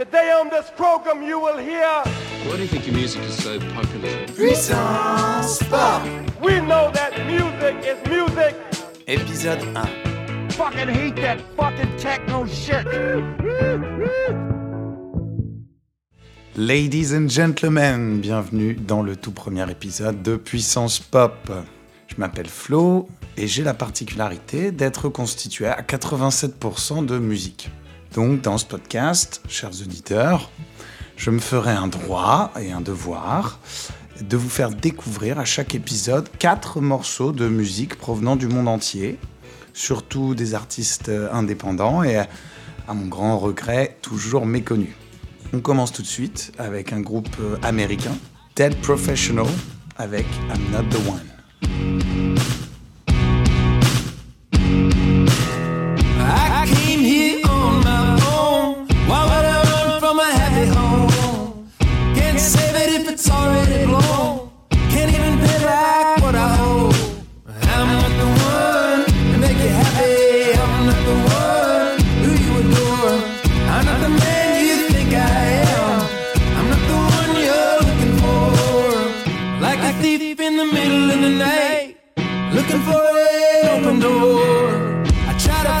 Today on this program you will hear Why do you think your music is so popular? Puissance Pop We know that music is music Épisode 1 Fucking hate that fucking techno shit Ladies and gentlemen, bienvenue dans le tout premier épisode de Puissance Pop. Je m'appelle Flo et j'ai la particularité d'être constitué à 87% de musique. Donc dans ce podcast, chers auditeurs, je me ferai un droit et un devoir de vous faire découvrir à chaque épisode quatre morceaux de musique provenant du monde entier, surtout des artistes indépendants et à mon grand regret toujours méconnus. On commence tout de suite avec un groupe américain, Dead Professional, avec I'm Not the One. Thief in the middle of the night, looking for an open door. I tried a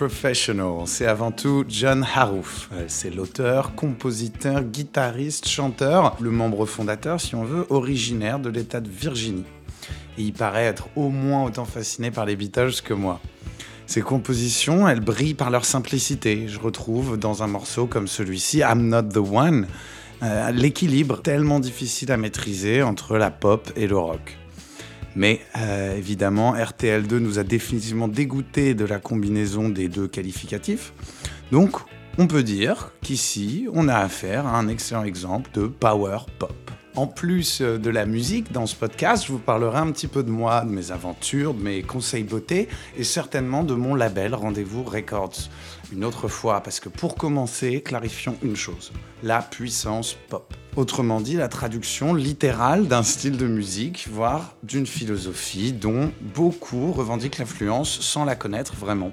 Professional, c'est avant tout John Harouf. Euh, C'est l'auteur, compositeur, guitariste, chanteur, le membre fondateur, si on veut, originaire de l'État de Virginie. Et il paraît être au moins autant fasciné par les Beatles que moi. Ses compositions, elles brillent par leur simplicité. Je retrouve dans un morceau comme celui-ci, I'm Not the One, euh, l'équilibre tellement difficile à maîtriser entre la pop et le rock. Mais euh, évidemment, RTL2 nous a définitivement dégoûté de la combinaison des deux qualificatifs. Donc, on peut dire qu'ici, on a affaire à un excellent exemple de power pop. En plus euh, de la musique, dans ce podcast, je vous parlerai un petit peu de moi, de mes aventures, de mes conseils beauté et certainement de mon label Rendez-vous Records. Une autre fois, parce que pour commencer, clarifions une chose la puissance pop. Autrement dit, la traduction littérale d'un style de musique, voire d'une philosophie dont beaucoup revendiquent l'influence sans la connaître vraiment.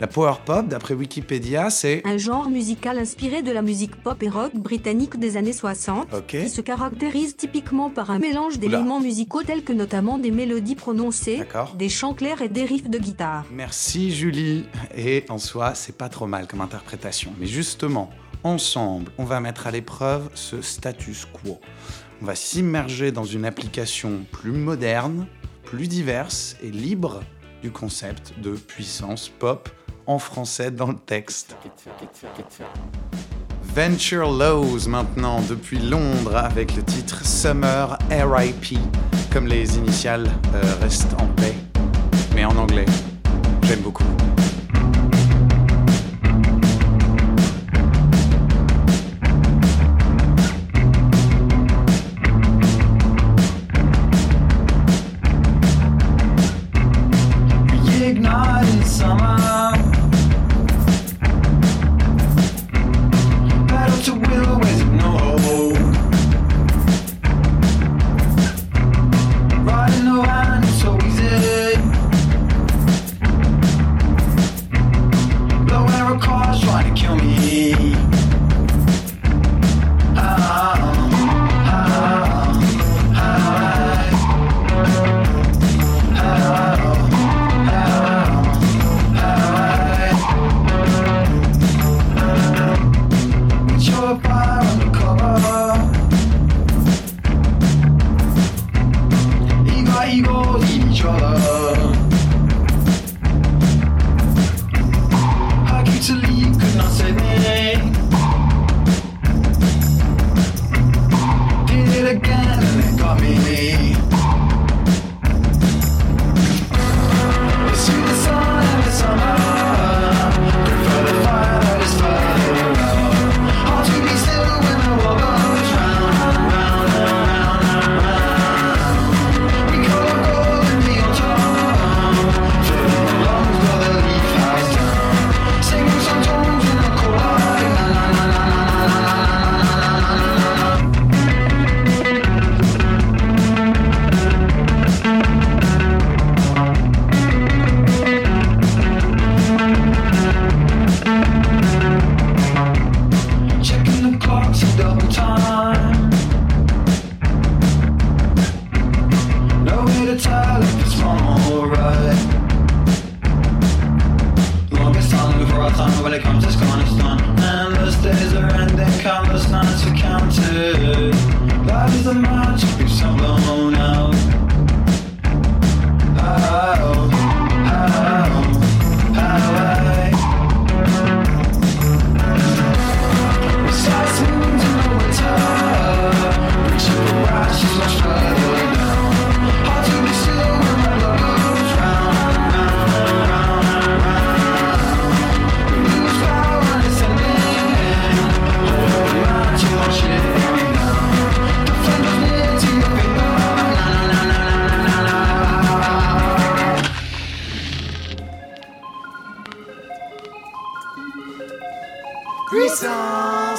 La power pop, d'après Wikipédia, c'est Un genre musical inspiré de la musique pop et rock britannique des années 60, Ok. qui se caractérise typiquement par un mélange d'éléments musicaux tels que notamment des mélodies prononcées, des chants clairs et des riffs de guitare. Merci Julie. Et en soi, c'est pas trop mal comme interprétation. Mais justement, ensemble, on va mettre à l'épreuve ce status quo. On va s'immerger dans une application plus moderne, plus diverse et libre du concept de puissance pop en français dans le texte. Venture Lows maintenant depuis Londres avec le titre Summer RIP, comme les initiales euh, restent en paix, mais en anglais. J'aime beaucoup.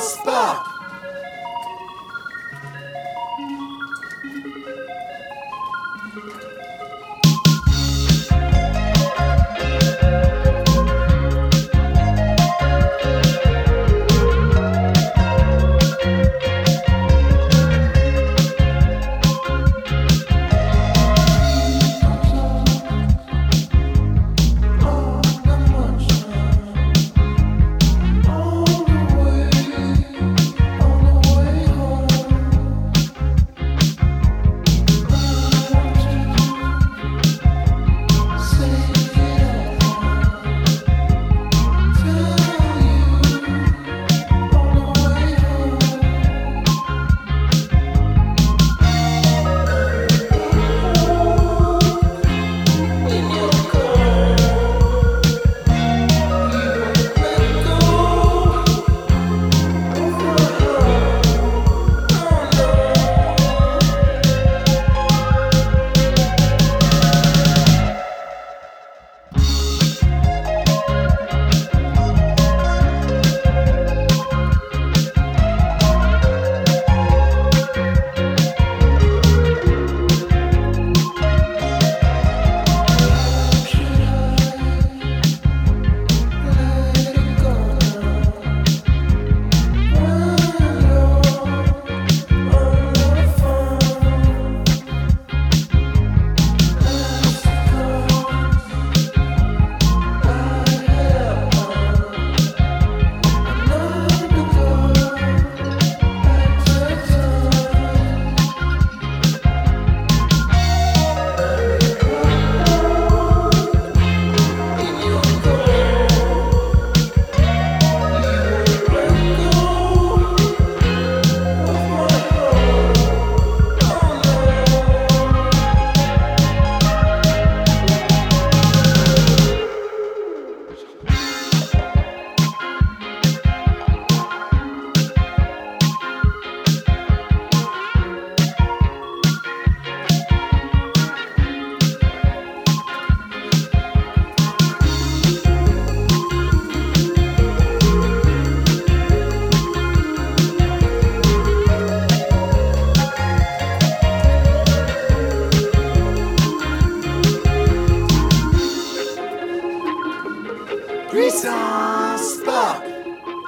Spot.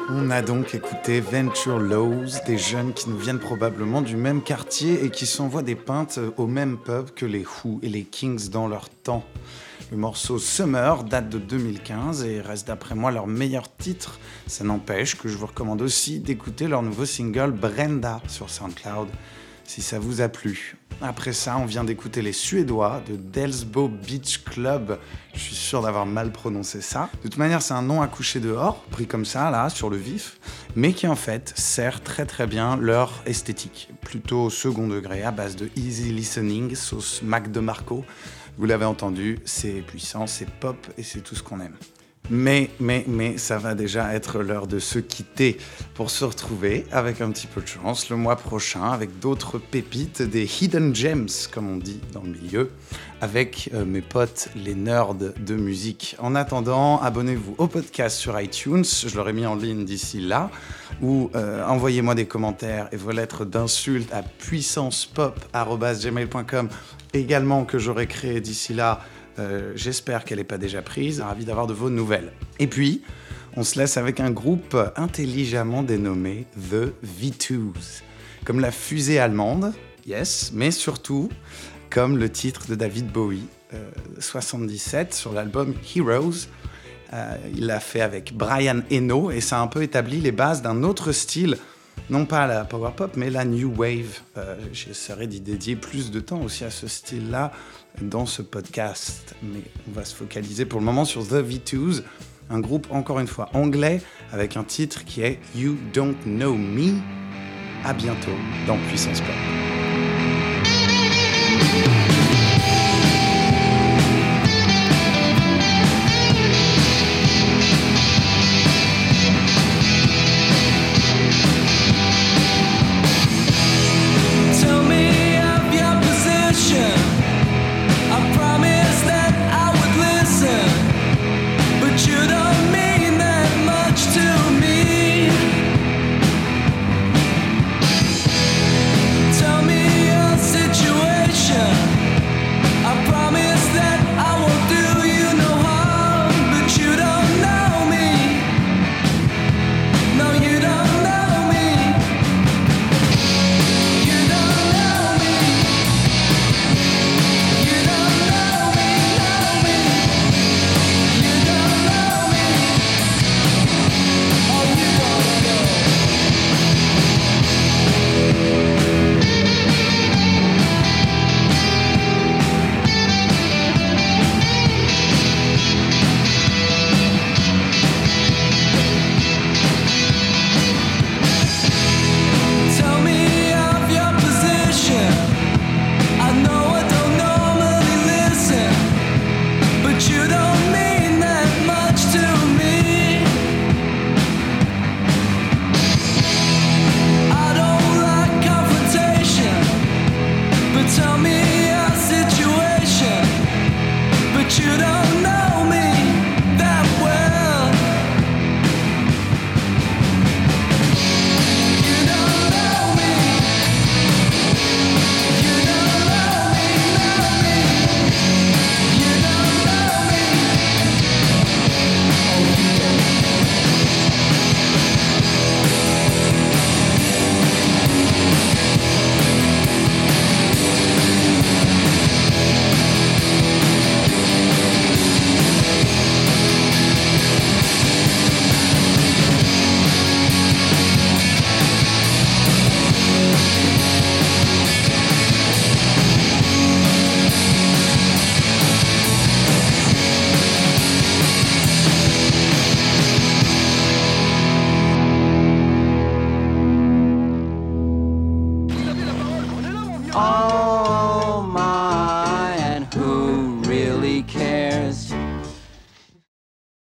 On a donc écouté Venture Lows, des jeunes qui nous viennent probablement du même quartier et qui s'envoient des pintes au même pub que les Who et les Kings dans leur temps. Le morceau Summer date de 2015 et reste d'après moi leur meilleur titre. Ça n'empêche que je vous recommande aussi d'écouter leur nouveau single Brenda sur SoundCloud si ça vous a plu. Après ça, on vient d'écouter les Suédois de Delsbo Beach Club. Je suis sûr d'avoir mal prononcé ça. De toute manière, c'est un nom à coucher dehors, pris comme ça, là, sur le vif, mais qui en fait sert très très bien leur esthétique. Plutôt second degré, à base de easy listening, sauce Mac de Marco. Vous l'avez entendu, c'est puissant, c'est pop et c'est tout ce qu'on aime. Mais, mais, mais, ça va déjà être l'heure de se quitter pour se retrouver avec un petit peu de chance le mois prochain avec d'autres pépites, des hidden gems, comme on dit dans le milieu, avec euh, mes potes, les nerds de musique. En attendant, abonnez-vous au podcast sur iTunes, je l'aurai mis en ligne d'ici là, ou euh, envoyez-moi des commentaires et vos lettres d'insultes à puissancepop.gmail.com, également que j'aurai créé d'ici là euh, j'espère qu'elle n'est pas déjà prise. Ravi d'avoir de vos nouvelles. Et puis, on se laisse avec un groupe intelligemment dénommé The V2s. Comme la fusée allemande, yes, mais surtout comme le titre de David Bowie, 77, euh, sur l'album Heroes. Euh, il l'a fait avec Brian Eno et ça a un peu établi les bases d'un autre style non pas la power pop, mais la new wave. Euh, J'essaierai d'y dédier plus de temps aussi à ce style-là dans ce podcast. Mais on va se focaliser pour le moment sur The V2s, un groupe encore une fois anglais avec un titre qui est You Don't Know Me. À bientôt dans Puissance Pop.